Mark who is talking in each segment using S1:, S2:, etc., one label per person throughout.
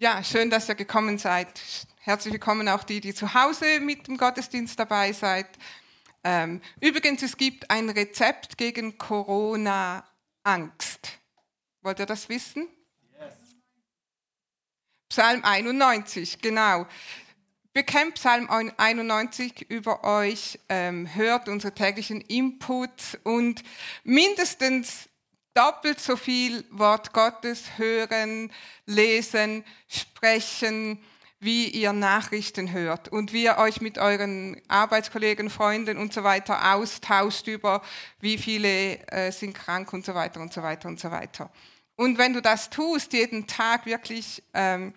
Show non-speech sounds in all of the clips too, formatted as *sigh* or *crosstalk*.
S1: Ja, schön, dass ihr gekommen seid. Herzlich willkommen auch die, die zu Hause mit dem Gottesdienst dabei seid. Ähm, übrigens, es gibt ein Rezept gegen Corona-Angst. Wollt ihr das wissen? Yes. Psalm 91, genau. Bekennt Psalm 91 über euch, ähm, hört unsere täglichen Inputs und mindestens doppelt so viel Wort Gottes hören, lesen, sprechen, wie ihr Nachrichten hört und wie ihr euch mit euren Arbeitskollegen, Freunden und so weiter austauscht über wie viele äh, sind krank und so weiter und so weiter und so weiter. Und wenn du das tust, jeden Tag wirklich, ähm,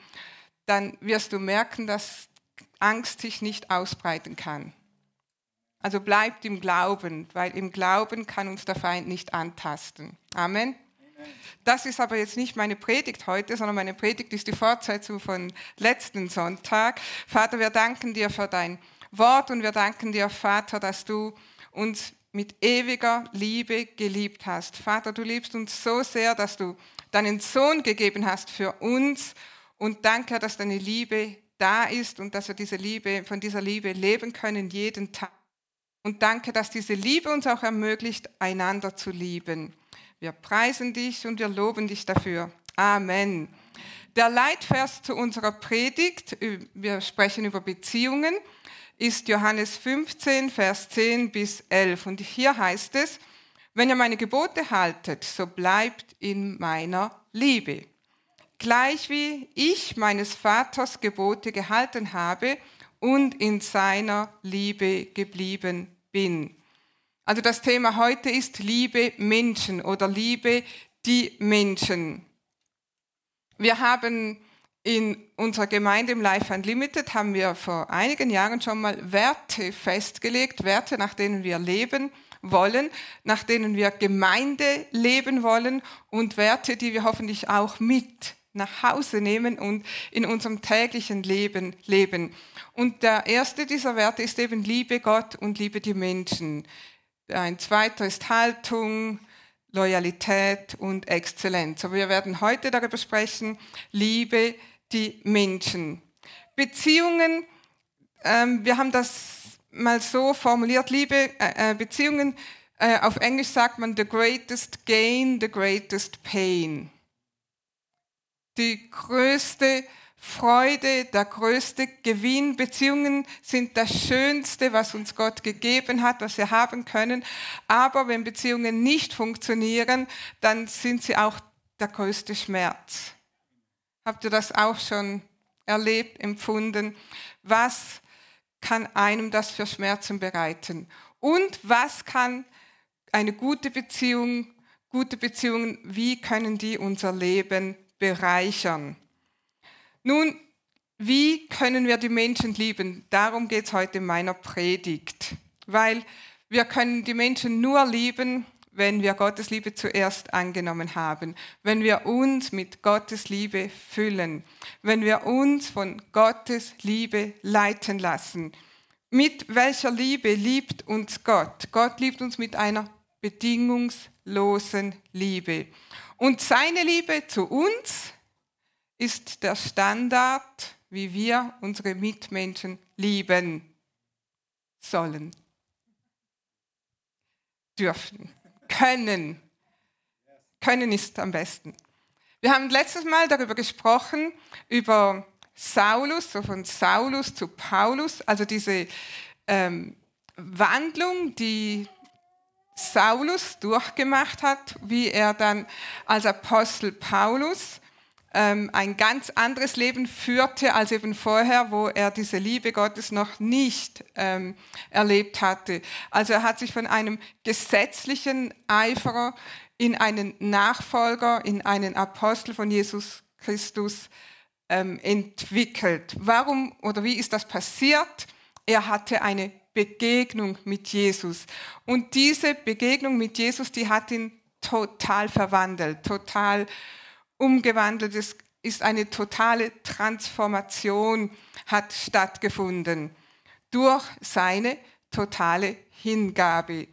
S1: dann wirst du merken, dass Angst sich nicht ausbreiten kann. Also bleibt im Glauben, weil im Glauben kann uns der Feind nicht antasten. Amen. Das ist aber jetzt nicht meine Predigt heute, sondern meine Predigt ist die Fortsetzung von letzten Sonntag. Vater, wir danken dir für dein Wort und wir danken dir, Vater, dass du uns mit ewiger Liebe geliebt hast. Vater, du liebst uns so sehr, dass du deinen Sohn gegeben hast für uns und danke, dass deine Liebe da ist und dass wir diese Liebe, von dieser Liebe leben können jeden Tag. Und danke, dass diese Liebe uns auch ermöglicht, einander zu lieben. Wir preisen dich und wir loben dich dafür. Amen. Der Leitvers zu unserer Predigt, wir sprechen über Beziehungen, ist Johannes 15, Vers 10 bis 11. Und hier heißt es, wenn ihr meine Gebote haltet, so bleibt in meiner Liebe. Gleich wie ich meines Vaters Gebote gehalten habe und in seiner Liebe geblieben bin. Also das Thema heute ist Liebe Menschen oder Liebe die Menschen. Wir haben in unserer Gemeinde im Life Unlimited haben wir vor einigen Jahren schon mal Werte festgelegt, Werte, nach denen wir leben wollen, nach denen wir Gemeinde leben wollen und Werte, die wir hoffentlich auch mit nach Hause nehmen und in unserem täglichen Leben leben. Und der erste dieser Werte ist eben Liebe Gott und Liebe die Menschen. Ein zweiter ist Haltung, Loyalität und Exzellenz. Aber wir werden heute darüber sprechen, Liebe die Menschen. Beziehungen, ähm, wir haben das mal so formuliert, Liebe, äh, äh Beziehungen, äh, auf Englisch sagt man the greatest gain, the greatest pain die größte Freude, der größte Gewinn. Beziehungen sind das Schönste, was uns Gott gegeben hat, was wir haben können. Aber wenn Beziehungen nicht funktionieren, dann sind sie auch der größte Schmerz. Habt ihr das auch schon erlebt, empfunden? Was kann einem das für Schmerzen bereiten? Und was kann eine gute Beziehung, gute Beziehungen, wie können die unser Leben bereichern. Nun, wie können wir die Menschen lieben? Darum geht es heute in meiner Predigt. Weil wir können die Menschen nur lieben, wenn wir Gottes Liebe zuerst angenommen haben, wenn wir uns mit Gottes Liebe füllen, wenn wir uns von Gottes Liebe leiten lassen. Mit welcher Liebe liebt uns Gott? Gott liebt uns mit einer bedingungslosen Liebe. Und seine Liebe zu uns ist der Standard, wie wir unsere Mitmenschen lieben sollen, dürfen, können. Können ist am besten. Wir haben letztes Mal darüber gesprochen, über Saulus, so von Saulus zu Paulus, also diese ähm, Wandlung, die Saulus durchgemacht hat, wie er dann als Apostel Paulus ähm, ein ganz anderes Leben führte als eben vorher, wo er diese Liebe Gottes noch nicht ähm, erlebt hatte. Also er hat sich von einem gesetzlichen Eiferer in einen Nachfolger, in einen Apostel von Jesus Christus ähm, entwickelt. Warum oder wie ist das passiert? Er hatte eine Begegnung mit Jesus. Und diese Begegnung mit Jesus, die hat ihn total verwandelt, total umgewandelt. Es ist eine totale Transformation hat stattgefunden durch seine totale Hingabe.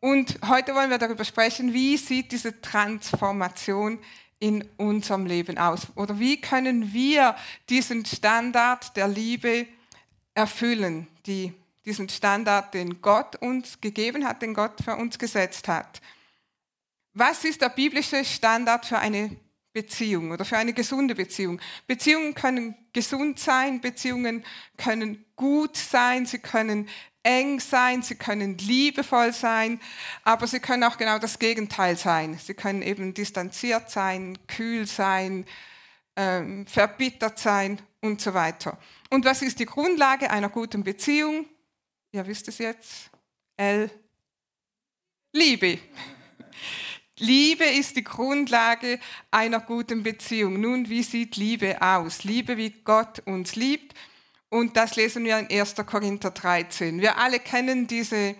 S1: Und heute wollen wir darüber sprechen, wie sieht diese Transformation in unserem Leben aus? Oder wie können wir diesen Standard der Liebe erfüllen, die, diesen Standard, den Gott uns gegeben hat, den Gott für uns gesetzt hat? Was ist der biblische Standard für eine Beziehung oder für eine gesunde Beziehung? Beziehungen können gesund sein, Beziehungen können gut sein, sie können eng sein, sie können liebevoll sein, aber sie können auch genau das Gegenteil sein. Sie können eben distanziert sein, kühl sein, ähm, verbittert sein und so weiter. Und was ist die Grundlage einer guten Beziehung? Ihr wisst es jetzt. L. Liebe. Liebe ist die Grundlage einer guten Beziehung. Nun, wie sieht Liebe aus? Liebe, wie Gott uns liebt. Und das lesen wir in 1. Korinther 13. Wir alle kennen diese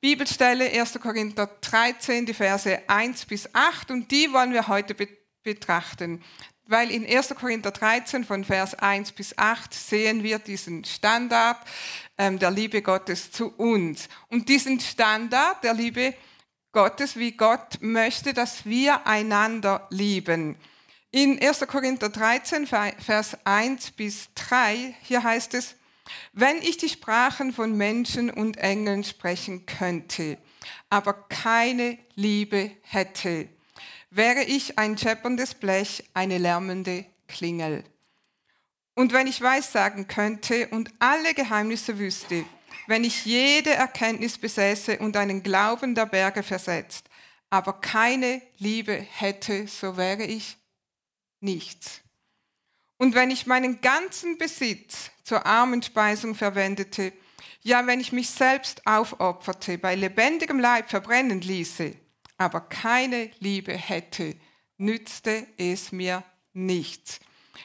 S1: Bibelstelle, 1. Korinther 13, die Verse 1 bis 8, und die wollen wir heute betrachten. Weil in 1. Korinther 13 von Vers 1 bis 8 sehen wir diesen Standard ähm, der Liebe Gottes zu uns. Und diesen Standard der Liebe Gottes, wie Gott möchte, dass wir einander lieben. In 1. Korinther 13, Vers 1 bis 3, hier heißt es, wenn ich die Sprachen von Menschen und Engeln sprechen könnte, aber keine Liebe hätte, wäre ich ein schepperndes Blech, eine lärmende Klingel. Und wenn ich Weissagen könnte und alle Geheimnisse wüsste, wenn ich jede Erkenntnis besäße und einen Glauben der Berge versetzt, aber keine Liebe hätte, so wäre ich nichts. Und wenn ich meinen ganzen Besitz zur Armenspeisung verwendete, ja, wenn ich mich selbst aufopferte, bei lebendigem Leib verbrennen ließe, aber keine Liebe hätte, nützte es mir nichts.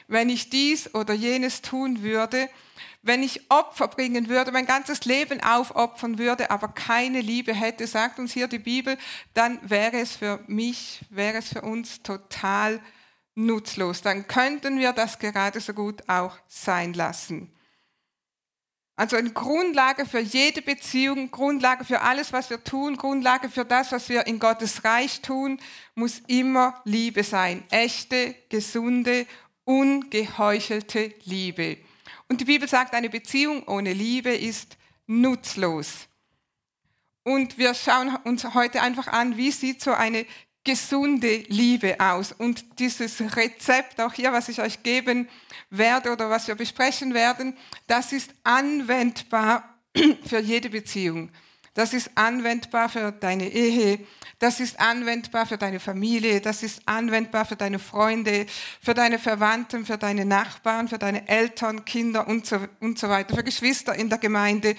S1: Wenn ich dies oder jenes tun würde, wenn ich Opfer bringen würde, mein ganzes Leben aufopfern würde, aber keine Liebe hätte, sagt uns hier die Bibel, dann wäre es für mich, wäre es für uns total nutzlos. Dann könnten wir das gerade so gut auch sein lassen. Also eine Grundlage für jede Beziehung, Grundlage für alles, was wir tun, Grundlage für das, was wir in Gottes Reich tun, muss immer Liebe sein. Echte, gesunde, ungeheuchelte Liebe. Und die Bibel sagt, eine Beziehung ohne Liebe ist nutzlos. Und wir schauen uns heute einfach an, wie sieht so eine gesunde Liebe aus. Und dieses Rezept, auch hier, was ich euch geben werde oder was wir besprechen werden, das ist anwendbar *clears throat* für jede Beziehung. Das ist anwendbar für deine Ehe, das ist anwendbar für deine Familie, das ist anwendbar für deine Freunde, für deine Verwandten, für deine Nachbarn, für deine Eltern, Kinder und so, und so weiter, für Geschwister in der Gemeinde.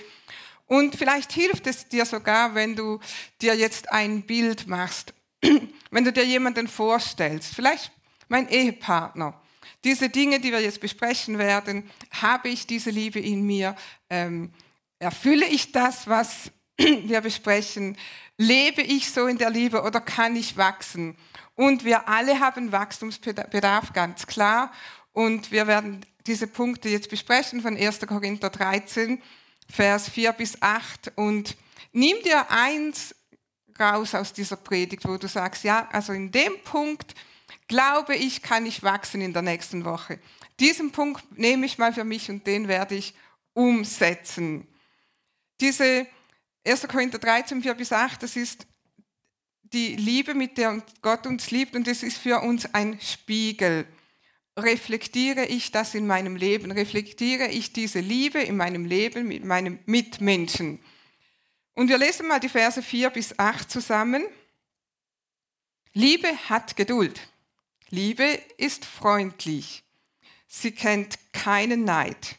S1: Und vielleicht hilft es dir sogar, wenn du dir jetzt ein Bild machst *clears throat* wenn du dir jemanden vorstellst, vielleicht mein Ehepartner, diese Dinge, die wir jetzt besprechen werden, habe ich diese Liebe in mir? Ähm, erfülle ich das, was *clears throat* wir besprechen? Lebe ich so in der Liebe oder kann ich wachsen? Und wir alle haben Wachstumsbedarf, ganz klar. Und wir werden diese Punkte jetzt besprechen von 1. Korinther 13, Vers 4 bis 8. Und nimm dir eins raus aus dieser Predigt, wo du sagst, ja, also in dem Punkt glaube ich, kann ich wachsen in der nächsten Woche. Diesen Punkt nehme ich mal für mich und den werde ich umsetzen. Diese 1. Korinther 13, 4 bis 8, das ist die Liebe, mit der Gott uns liebt und das ist für uns ein Spiegel. Reflektiere ich das in meinem Leben? Reflektiere ich diese Liebe in meinem Leben mit meinem Mitmenschen? Und wir lesen mal die Verse 4 bis 8 zusammen. Liebe hat Geduld. Liebe ist freundlich. Sie kennt keinen Neid.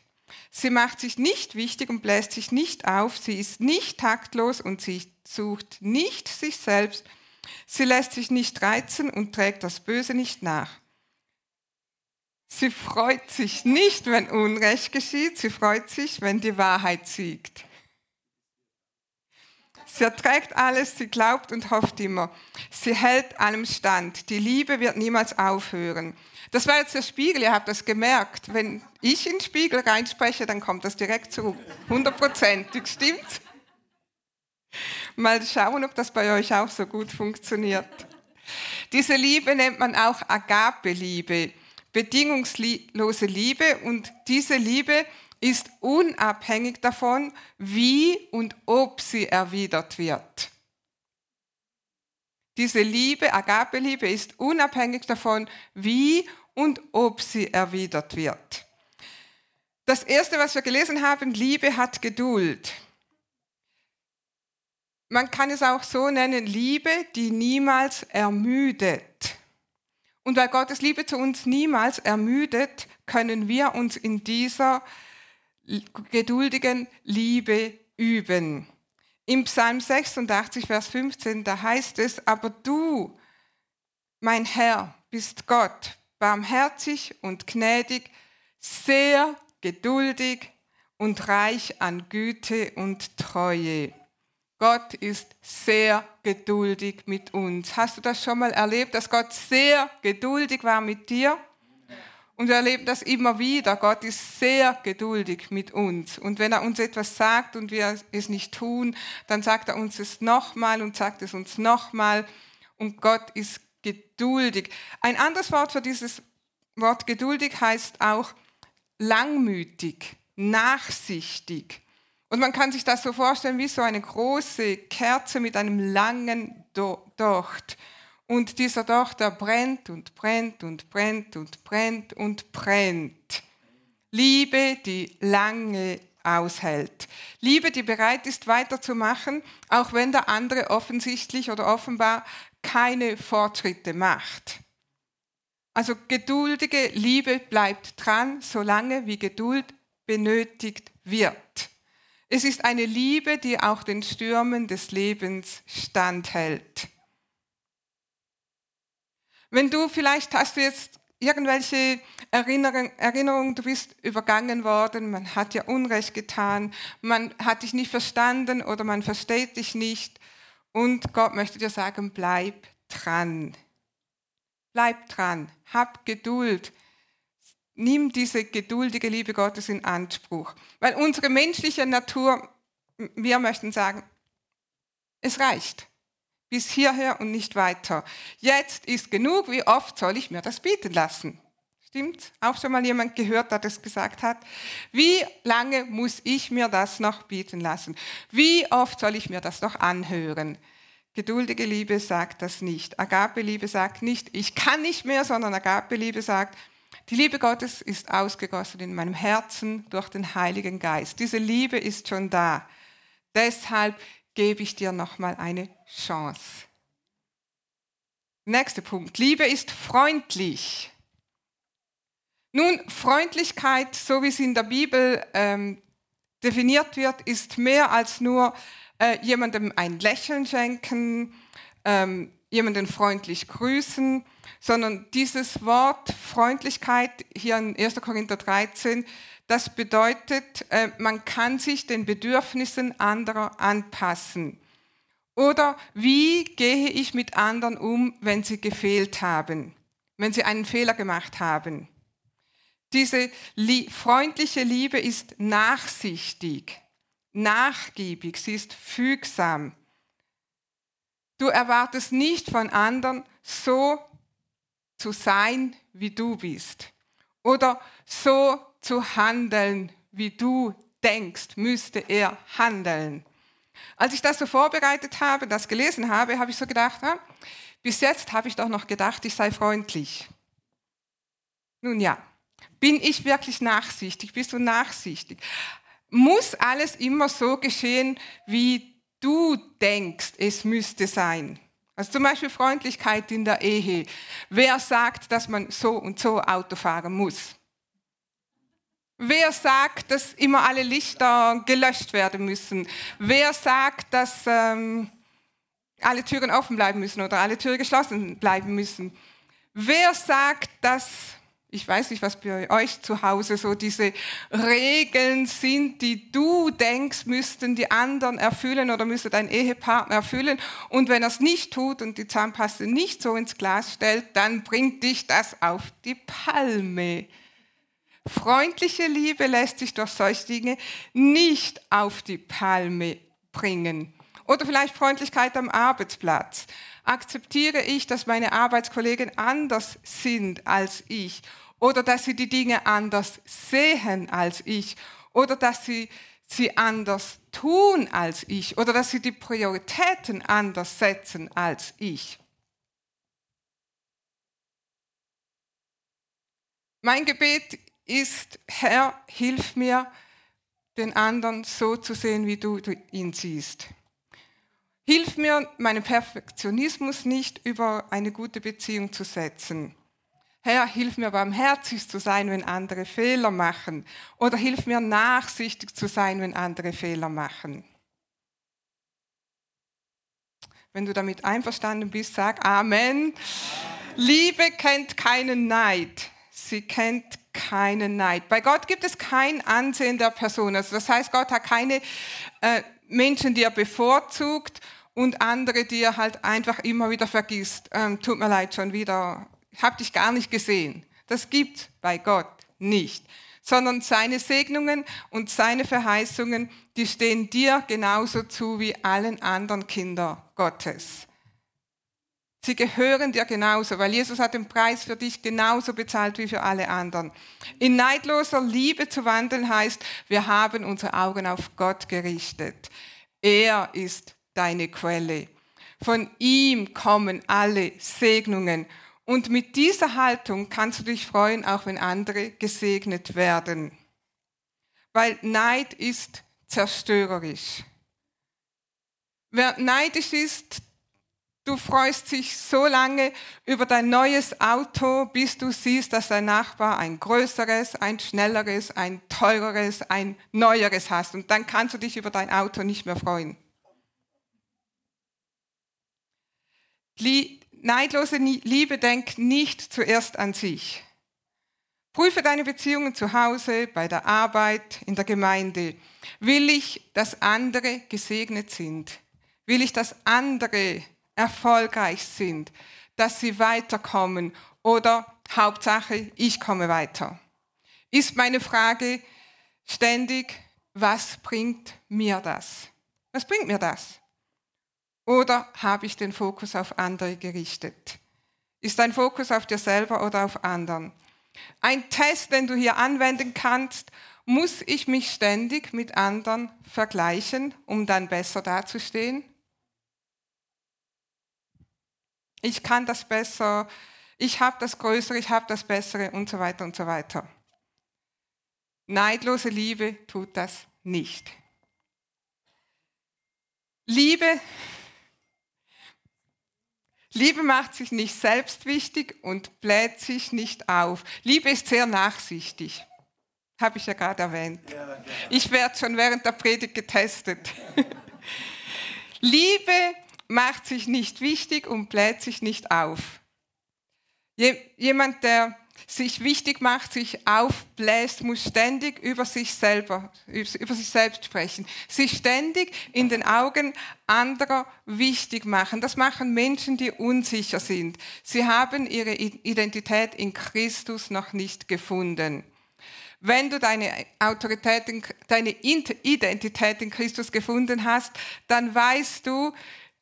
S1: Sie macht sich nicht wichtig und bläst sich nicht auf. Sie ist nicht taktlos und sie sucht nicht sich selbst. Sie lässt sich nicht reizen und trägt das Böse nicht nach. Sie freut sich nicht, wenn Unrecht geschieht. Sie freut sich, wenn die Wahrheit siegt. Sie erträgt alles, sie glaubt und hofft immer. Sie hält allem stand. Die Liebe wird niemals aufhören. Das war jetzt der Spiegel, ihr habt das gemerkt. Wenn ich in den Spiegel reinspreche, dann kommt das direkt zurück. Hundertprozentig, stimmt? Mal schauen, ob das bei euch auch so gut funktioniert. Diese Liebe nennt man auch Agape-Liebe, bedingungslose Liebe. Und diese Liebe ist unabhängig davon, wie und ob sie erwidert wird. Diese Liebe, Agape-Liebe, ist unabhängig davon, wie und ob sie erwidert wird. Das erste, was wir gelesen haben, Liebe hat Geduld. Man kann es auch so nennen, Liebe, die niemals ermüdet. Und weil Gottes Liebe zu uns niemals ermüdet, können wir uns in dieser geduldigen Liebe üben. Im Psalm 86, Vers 15, da heißt es, aber du, mein Herr, bist Gott, barmherzig und gnädig, sehr geduldig und reich an Güte und Treue. Gott ist sehr geduldig mit uns. Hast du das schon mal erlebt, dass Gott sehr geduldig war mit dir? Und wir erleben das immer wieder. Gott ist sehr geduldig mit uns. Und wenn er uns etwas sagt und wir es nicht tun, dann sagt er uns es nochmal und sagt es uns nochmal. Und Gott ist geduldig. Ein anderes Wort für dieses Wort geduldig heißt auch langmütig, nachsichtig. Und man kann sich das so vorstellen wie so eine große Kerze mit einem langen Docht. Und dieser Docht, der brennt und brennt und brennt und brennt und brennt. Liebe, die lange aushält. Liebe, die bereit ist, weiterzumachen, auch wenn der andere offensichtlich oder offenbar keine Fortschritte macht. Also geduldige Liebe bleibt dran, solange wie Geduld benötigt wird. Es ist eine Liebe, die auch den Stürmen des Lebens standhält. Wenn du vielleicht hast du jetzt irgendwelche Erinnerungen, du bist übergangen worden, man hat dir Unrecht getan, man hat dich nicht verstanden oder man versteht dich nicht und Gott möchte dir sagen, bleib dran. Bleib dran, hab Geduld. Nimm diese geduldige Liebe Gottes in Anspruch. Weil unsere menschliche Natur, wir möchten sagen, es reicht bis hierher und nicht weiter. Jetzt ist genug, wie oft soll ich mir das bieten lassen? Stimmt? Auch schon mal jemand gehört, der das gesagt hat. Wie lange muss ich mir das noch bieten lassen? Wie oft soll ich mir das noch anhören? Geduldige Liebe sagt das nicht. Agape-Liebe sagt nicht, ich kann nicht mehr, sondern Agape-Liebe sagt, die Liebe Gottes ist ausgegossen in meinem Herzen durch den Heiligen Geist. Diese Liebe ist schon da. Deshalb gebe ich dir nochmal eine Chance. Nächster Punkt. Liebe ist freundlich. Nun, Freundlichkeit, so wie sie in der Bibel ähm, definiert wird, ist mehr als nur äh, jemandem ein Lächeln schenken, ähm, jemanden freundlich grüßen, sondern dieses Wort Freundlichkeit hier in 1. Korinther 13 das bedeutet, äh, man kann sich den Bedürfnissen anderer anpassen. Oder wie gehe ich mit anderen um, wenn sie gefehlt haben, wenn sie einen Fehler gemacht haben? Diese freundliche Liebe ist nachsichtig, nachgiebig, sie ist fügsam. Du erwartest nicht von anderen, so zu sein, wie du bist. Oder so zu handeln, wie du denkst, müsste er handeln. Als ich das so vorbereitet habe, das gelesen habe, habe ich so gedacht, ja, bis jetzt habe ich doch noch gedacht, ich sei freundlich. Nun ja, bin ich wirklich nachsichtig? Bist du nachsichtig? Muss alles immer so geschehen, wie du denkst, es müsste sein? Also zum Beispiel Freundlichkeit in der Ehe. Wer sagt, dass man so und so Auto fahren muss? Wer sagt, dass immer alle Lichter gelöscht werden müssen? Wer sagt, dass ähm, alle Türen offen bleiben müssen oder alle Türen geschlossen bleiben müssen? Wer sagt, dass, ich weiß nicht, was bei euch zu Hause so diese Regeln sind, die du denkst, müssten die anderen erfüllen oder müsste dein Ehepartner erfüllen. Und wenn er es nicht tut und die Zahnpaste nicht so ins Glas stellt, dann bringt dich das auf die Palme. Freundliche Liebe lässt sich durch solche Dinge nicht auf die Palme bringen. Oder vielleicht Freundlichkeit am Arbeitsplatz. Akzeptiere ich, dass meine Arbeitskollegen anders sind als ich oder dass sie die Dinge anders sehen als ich oder dass sie sie anders tun als ich oder dass sie die Prioritäten anders setzen als ich. Mein Gebet ist, Herr, hilf mir, den anderen so zu sehen, wie du ihn siehst. Hilf mir, meinen Perfektionismus nicht über eine gute Beziehung zu setzen. Herr, hilf mir barmherzig zu sein, wenn andere Fehler machen. Oder hilf mir nachsichtig zu sein, wenn andere Fehler machen. Wenn du damit einverstanden bist, sag Amen. Liebe kennt keinen Neid. Sie kennt keinen Neid. Bei Gott gibt es kein Ansehen der Person. Also das heißt, Gott hat keine äh, Menschen, die er bevorzugt und andere, die er halt einfach immer wieder vergisst. Ähm, tut mir leid, schon wieder ich habe dich gar nicht gesehen. Das gibt bei Gott nicht, sondern seine Segnungen und seine Verheißungen, die stehen dir genauso zu wie allen anderen Kindern Gottes. Sie gehören dir genauso, weil Jesus hat den Preis für dich genauso bezahlt wie für alle anderen. In neidloser Liebe zu wandeln heißt, wir haben unsere Augen auf Gott gerichtet. Er ist deine Quelle. Von ihm kommen alle Segnungen und mit dieser Haltung kannst du dich freuen, auch wenn andere gesegnet werden. Weil Neid ist zerstörerisch. Wer neidisch ist, du freust dich so lange über dein neues Auto, bis du siehst, dass dein Nachbar ein größeres, ein schnelleres, ein teureres, ein neueres hast. Und dann kannst du dich über dein Auto nicht mehr freuen. Neidlose Liebe denkt nicht zuerst an sich. Prüfe deine Beziehungen zu Hause, bei der Arbeit, in der Gemeinde. Will ich, dass andere gesegnet sind? Will ich, dass andere erfolgreich sind, dass sie weiterkommen oder Hauptsache, ich komme weiter? Ist meine Frage ständig, was bringt mir das? Was bringt mir das? Oder habe ich den Fokus auf andere gerichtet? Ist dein Fokus auf dir selber oder auf anderen? Ein Test, den du hier anwenden kannst, muss ich mich ständig mit anderen vergleichen, um dann besser dazustehen? Ich kann das besser, ich habe das Größere, ich habe das Bessere und so weiter und so weiter. Neidlose Liebe tut das nicht. Liebe Liebe macht sich nicht selbst wichtig und bläht sich nicht auf. Liebe ist sehr nachsichtig. Habe ich ja gerade erwähnt. Ich werde schon während der Predigt getestet. *laughs* Liebe macht sich nicht wichtig und bläht sich nicht auf. Jemand, der sich wichtig macht, sich aufbläst, muss ständig über sich selber, über sich selbst sprechen. Sich ständig in den Augen anderer wichtig machen. Das machen Menschen, die unsicher sind. Sie haben ihre Identität in Christus noch nicht gefunden. Wenn du deine Autorität, in, deine Identität in Christus gefunden hast, dann weißt du,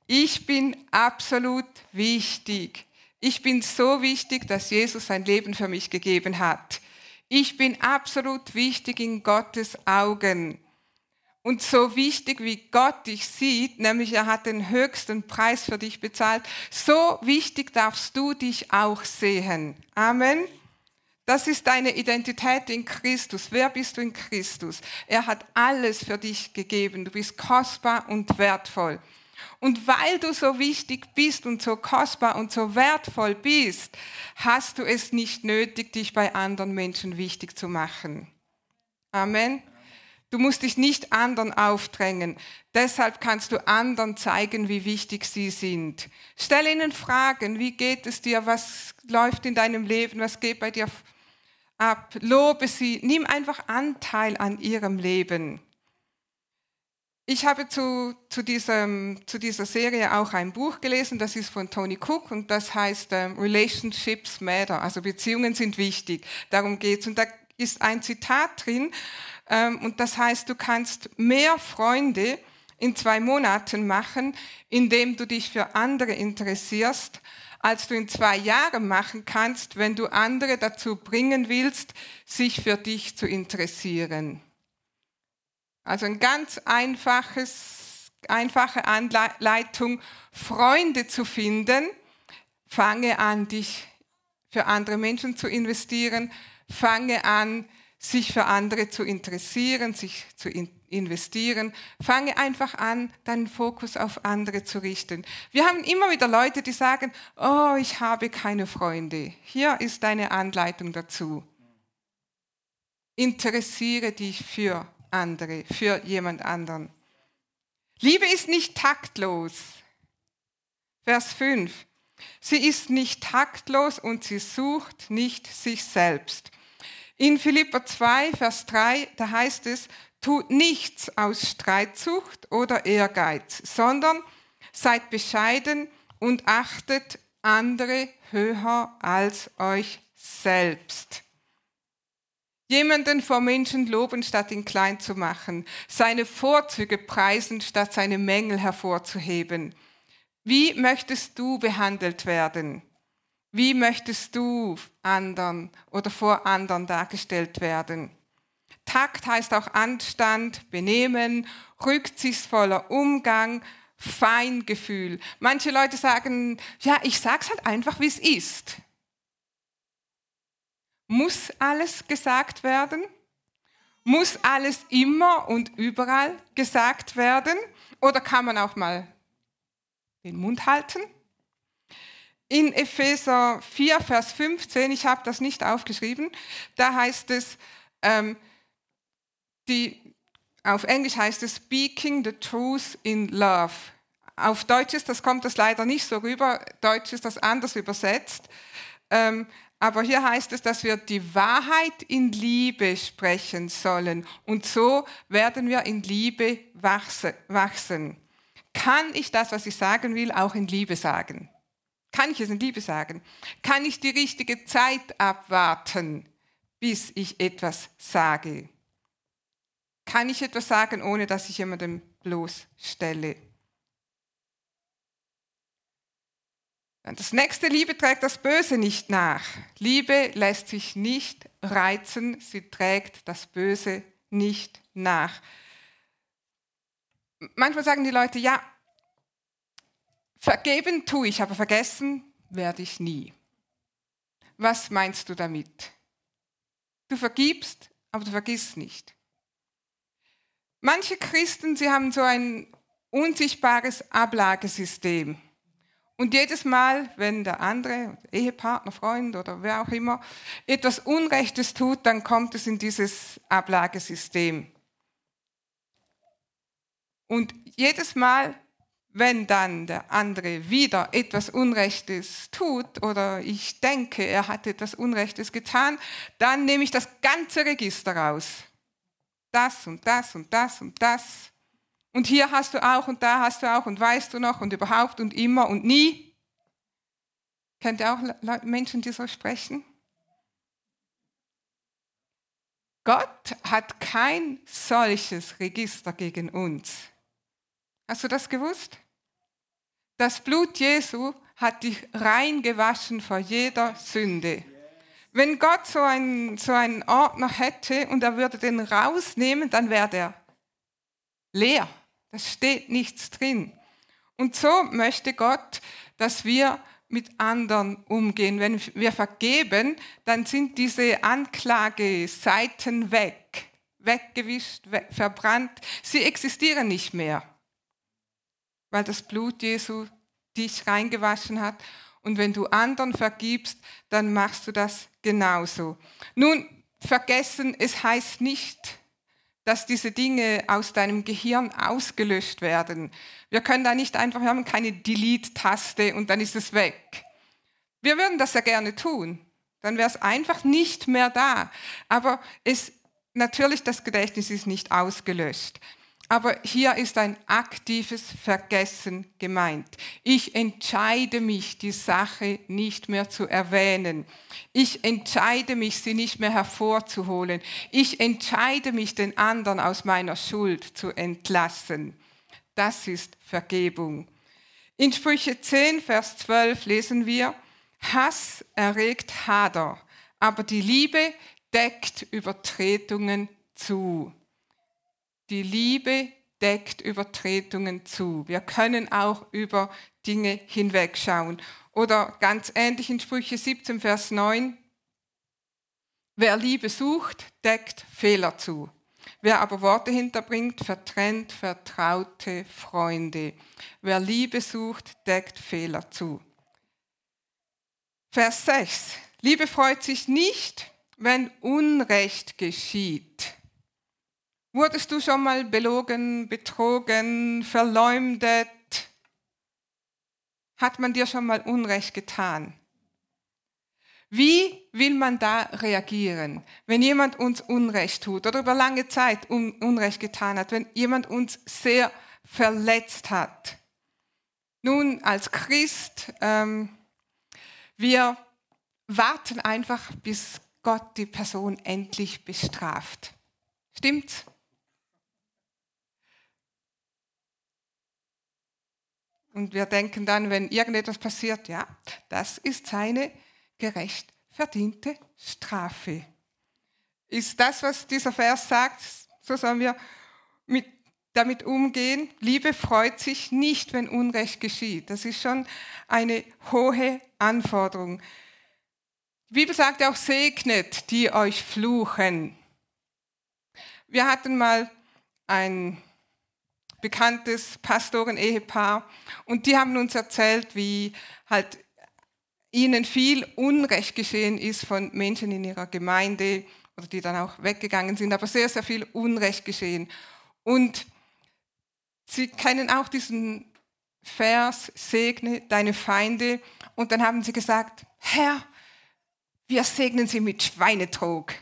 S1: ich bin absolut wichtig. Ich bin so wichtig, dass Jesus sein Leben für mich gegeben hat. Ich bin absolut wichtig in Gottes Augen. Und so wichtig, wie Gott dich sieht, nämlich er hat den höchsten Preis für dich bezahlt, so wichtig darfst du dich auch sehen. Amen. Das ist deine Identität in Christus. Wer bist du in Christus? Er hat alles für dich gegeben. Du bist kostbar und wertvoll. Und weil du so wichtig bist und so kostbar und so wertvoll bist, hast du es nicht nötig, dich bei anderen Menschen wichtig zu machen. Amen. Du musst dich nicht anderen aufdrängen. Deshalb kannst du anderen zeigen, wie wichtig sie sind. Stell ihnen Fragen. Wie geht es dir? Was läuft in deinem Leben? Was geht bei dir ab? Lobe sie. Nimm einfach Anteil an ihrem Leben. Ich habe zu, zu, diesem, zu dieser Serie auch ein Buch gelesen, das ist von Tony Cook und das heißt ähm, Relationships Matter, also Beziehungen sind wichtig. Darum geht's Und da ist ein Zitat drin ähm, und das heißt, du kannst mehr Freunde in zwei Monaten machen, indem du dich für andere interessierst, als du in zwei Jahren machen kannst, wenn du andere dazu bringen willst, sich für dich zu interessieren. Also ein ganz einfaches, einfache Anleitung, Freunde zu finden. Fange an, dich für andere Menschen zu investieren. Fange an, sich für andere zu interessieren, sich zu investieren. Fange einfach an, deinen Fokus auf andere zu richten. Wir haben immer wieder Leute, die sagen, oh, ich habe keine Freunde. Hier ist deine Anleitung dazu. Interessiere dich für andere, für jemand anderen. Liebe ist nicht taktlos. Vers 5. Sie ist nicht taktlos und sie sucht nicht sich selbst. In Philippa 2, Vers 3, da heißt es, tut nichts aus Streitsucht oder Ehrgeiz, sondern seid bescheiden und achtet andere höher als euch selbst. Jemanden vor Menschen loben, statt ihn klein zu machen, seine Vorzüge preisen, statt seine Mängel hervorzuheben. Wie möchtest du behandelt werden? Wie möchtest du anderen oder vor anderen dargestellt werden? Takt heißt auch Anstand, Benehmen, rücksichtsvoller Umgang, Feingefühl. Manche Leute sagen, ja, ich sag's halt einfach, wie es ist. Muss alles gesagt werden? Muss alles immer und überall gesagt werden? Oder kann man auch mal den Mund halten? in Epheser 4, Vers 15, ich habe das nicht aufgeschrieben, da heißt es, ähm, die, auf Englisch heißt es Speaking the Truth in Love. Auf Deutsch ist das, kommt das leider nicht so rüber, Deutsch ist das anders übersetzt. Ähm, aber hier heißt es, dass wir die Wahrheit in Liebe sprechen sollen. Und so werden wir in Liebe wachsen. Kann ich das, was ich sagen will, auch in Liebe sagen? Kann ich es in Liebe sagen? Kann ich die richtige Zeit abwarten, bis ich etwas sage? Kann ich etwas sagen, ohne dass ich jemandem bloßstelle? Das nächste, Liebe trägt das Böse nicht nach. Liebe lässt sich nicht reizen, sie trägt das Böse nicht nach. Manchmal sagen die Leute, ja, Vergeben tue ich, aber vergessen werde ich nie. Was meinst du damit? Du vergibst, aber du vergisst nicht. Manche Christen, sie haben so ein unsichtbares Ablagesystem. Und jedes Mal, wenn der andere, Ehepartner, Freund oder wer auch immer, etwas Unrechtes tut, dann kommt es in dieses Ablagesystem. Und jedes Mal, wenn dann der andere wieder etwas Unrechtes tut oder ich denke, er hat etwas Unrechtes getan, dann nehme ich das ganze Register raus. Das und das und das und das. Und hier hast du auch und da hast du auch und weißt du noch und überhaupt und immer und nie. Kennt ihr auch Menschen, die so sprechen? Gott hat kein solches Register gegen uns. Hast du das gewusst? Das Blut Jesu hat dich reingewaschen vor jeder Sünde. Wenn Gott so einen, so einen Ordner hätte und er würde den rausnehmen, dann wäre der leer. Da steht nichts drin. Und so möchte Gott, dass wir mit anderen umgehen. Wenn wir vergeben, dann sind diese Anklageseiten weg, weggewischt, verbrannt. Sie existieren nicht mehr weil das Blut Jesu dich reingewaschen hat. Und wenn du anderen vergibst, dann machst du das genauso. Nun, vergessen, es heißt nicht, dass diese Dinge aus deinem Gehirn ausgelöscht werden. Wir können da nicht einfach, wir haben keine Delete-Taste und dann ist es weg. Wir würden das ja gerne tun. Dann wäre es einfach nicht mehr da. Aber es, natürlich, das Gedächtnis ist nicht ausgelöscht. Aber hier ist ein aktives Vergessen gemeint. Ich entscheide mich, die Sache nicht mehr zu erwähnen. Ich entscheide mich, sie nicht mehr hervorzuholen. Ich entscheide mich, den anderen aus meiner Schuld zu entlassen. das ist Vergebung. In Sprüche 10, Vers 12 lesen wir, Hass erregt Hader, aber die Liebe deckt Übertretungen zu. Die Liebe deckt Übertretungen zu. Wir können auch über Dinge hinwegschauen. Oder ganz ähnlich in Sprüche 17, Vers 9. Wer Liebe sucht, deckt Fehler zu. Wer aber Worte hinterbringt, vertrennt vertraute Freunde. Wer Liebe sucht, deckt Fehler zu. Vers 6. Liebe freut sich nicht, wenn Unrecht geschieht. Wurdest du schon mal belogen, betrogen, verleumdet? Hat man dir schon mal Unrecht getan? Wie will man da reagieren, wenn jemand uns Unrecht tut oder über lange Zeit Unrecht getan hat, wenn jemand uns sehr verletzt hat? Nun, als Christ, ähm, wir warten einfach, bis Gott die Person endlich bestraft. Stimmt's? Und wir denken dann, wenn irgendetwas passiert, ja, das ist seine gerecht verdiente Strafe. Ist das, was dieser Vers sagt, so sollen wir mit, damit umgehen. Liebe freut sich nicht, wenn Unrecht geschieht. Das ist schon eine hohe Anforderung. Die Bibel sagt auch, segnet, die euch fluchen. Wir hatten mal ein bekanntes Pastoren-Ehepaar und die haben uns erzählt, wie halt ihnen viel Unrecht geschehen ist von Menschen in ihrer Gemeinde oder die dann auch weggegangen sind, aber sehr, sehr viel Unrecht geschehen. Und sie kennen auch diesen Vers, segne deine Feinde. Und dann haben sie gesagt, Herr, wir segnen sie mit Schweinetrog.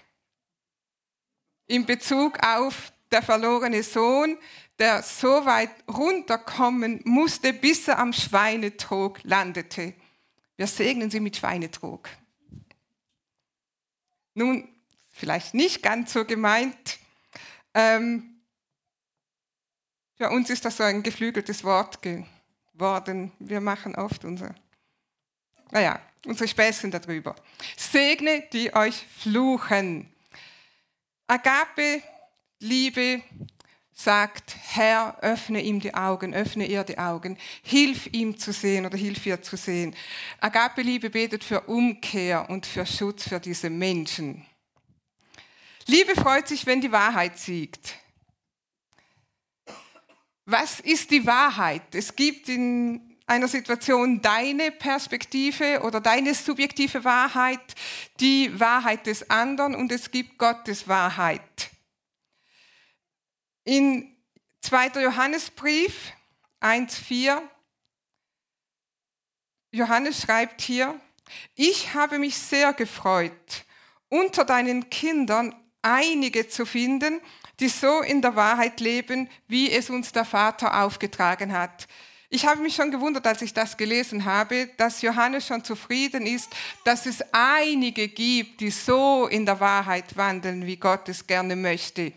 S1: In Bezug auf der verlorene Sohn, der so weit runterkommen musste, bis er am Schweinetrog landete. Wir segnen sie mit Schweinetrog. Nun, vielleicht nicht ganz so gemeint. Ähm, für uns ist das so ein geflügeltes Wort geworden. Wir machen oft unser, naja, unsere Späßchen darüber. Segne, die euch fluchen. Agape, Liebe, sagt, Herr, öffne ihm die Augen, öffne ihr die Augen, hilf ihm zu sehen oder hilf ihr zu sehen. Agape-Liebe betet für Umkehr und für Schutz für diese Menschen. Liebe freut sich, wenn die Wahrheit siegt. Was ist die Wahrheit? Es gibt in einer Situation deine Perspektive oder deine subjektive Wahrheit, die Wahrheit des anderen und es gibt Gottes Wahrheit. In 2. Johannesbrief 1.4, Johannes schreibt hier, ich habe mich sehr gefreut, unter deinen Kindern einige zu finden, die so in der Wahrheit leben, wie es uns der Vater aufgetragen hat. Ich habe mich schon gewundert, als ich das gelesen habe, dass Johannes schon zufrieden ist, dass es einige gibt, die so in der Wahrheit wandeln, wie Gott es gerne möchte.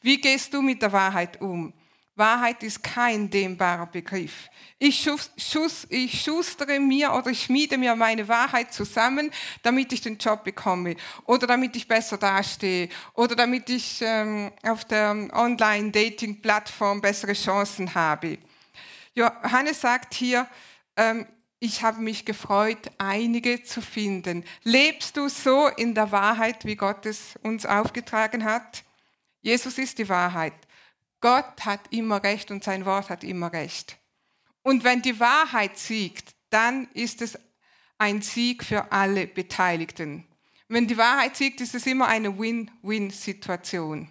S1: Wie gehst du mit der Wahrheit um? Wahrheit ist kein dehnbarer Begriff. Ich, schus, schus, ich schustere mir oder ich schmiede mir meine Wahrheit zusammen, damit ich den Job bekomme oder damit ich besser dastehe oder damit ich ähm, auf der Online-Dating-Plattform bessere Chancen habe. Johannes sagt hier, ähm, ich habe mich gefreut, einige zu finden. Lebst du so in der Wahrheit, wie Gott es uns aufgetragen hat? Jesus ist die Wahrheit. Gott hat immer recht und sein Wort hat immer recht. Und wenn die Wahrheit siegt, dann ist es ein Sieg für alle Beteiligten. Wenn die Wahrheit siegt, ist es immer eine Win-Win-Situation.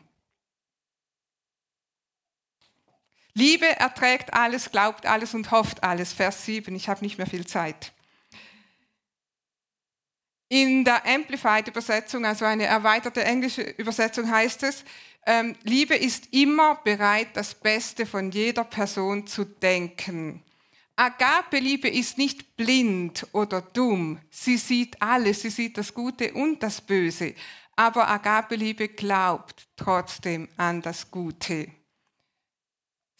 S1: Liebe erträgt alles, glaubt alles und hofft alles. Vers 7, ich habe nicht mehr viel Zeit. In der Amplified Übersetzung, also eine erweiterte englische Übersetzung heißt es, ähm, Liebe ist immer bereit, das Beste von jeder Person zu denken. Agape-Liebe ist nicht blind oder dumm. Sie sieht alles, sie sieht das Gute und das Böse. Aber Agape-Liebe glaubt trotzdem an das Gute.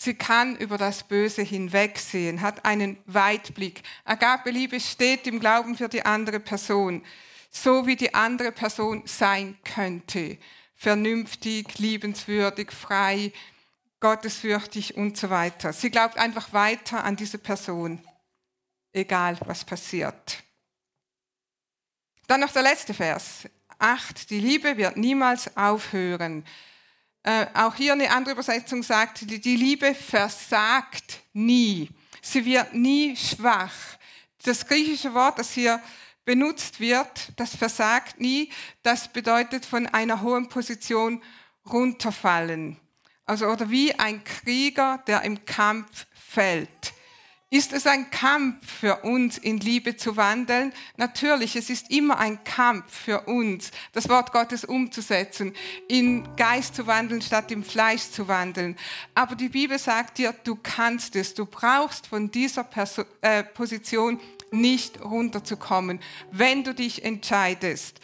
S1: Sie kann über das Böse hinwegsehen, hat einen Weitblick. Agape-Liebe steht im Glauben für die andere Person, so wie die andere Person sein könnte. Vernünftig, liebenswürdig, frei, gottesfürchtig und so weiter. Sie glaubt einfach weiter an diese Person, egal was passiert. Dann noch der letzte Vers. Acht, die Liebe wird niemals aufhören. Äh, auch hier eine andere Übersetzung sagt, die, die Liebe versagt nie. Sie wird nie schwach. Das griechische Wort, das hier benutzt wird, das versagt nie, das bedeutet von einer hohen Position runterfallen. Also, oder wie ein Krieger, der im Kampf fällt. Ist es ein Kampf für uns, in Liebe zu wandeln? Natürlich, es ist immer ein Kampf für uns, das Wort Gottes umzusetzen, in Geist zu wandeln, statt im Fleisch zu wandeln. Aber die Bibel sagt dir, du kannst es. Du brauchst von dieser Perso äh, Position nicht runterzukommen, wenn du dich entscheidest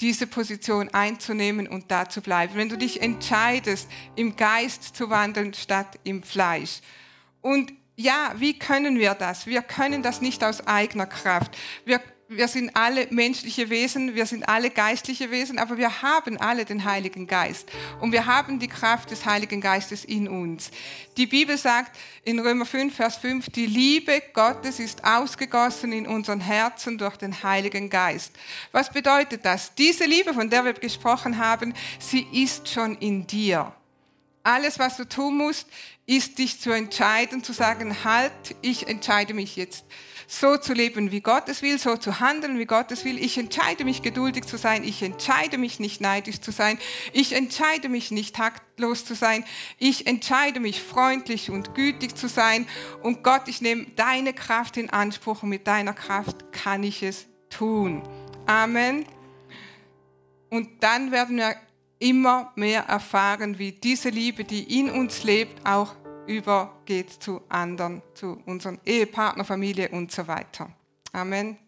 S1: diese Position einzunehmen und da zu bleiben. Wenn du dich entscheidest, im Geist zu wandeln statt im Fleisch. Und ja, wie können wir das? Wir können das nicht aus eigener Kraft. Wir, wir sind alle menschliche Wesen, wir sind alle geistliche Wesen, aber wir haben alle den Heiligen Geist und wir haben die Kraft des Heiligen Geistes in uns. Die Bibel sagt in Römer 5, Vers 5, die Liebe Gottes ist ausgegossen in unseren Herzen durch den Heiligen Geist. Was bedeutet das? Diese Liebe, von der wir gesprochen haben, sie ist schon in dir. Alles, was du tun musst, ist dich zu entscheiden, zu sagen, halt, ich entscheide mich jetzt so zu leben, wie Gott es will, so zu handeln, wie Gott es will. Ich entscheide mich geduldig zu sein. Ich entscheide mich nicht neidisch zu sein. Ich entscheide mich nicht taktlos zu sein. Ich entscheide mich freundlich und gütig zu sein. Und Gott, ich nehme deine Kraft in Anspruch und mit deiner Kraft kann ich es tun. Amen. Und dann werden wir immer mehr erfahren, wie diese Liebe, die in uns lebt, auch übergeht zu anderen, zu unserem Ehepartner, Familie und so weiter. Amen.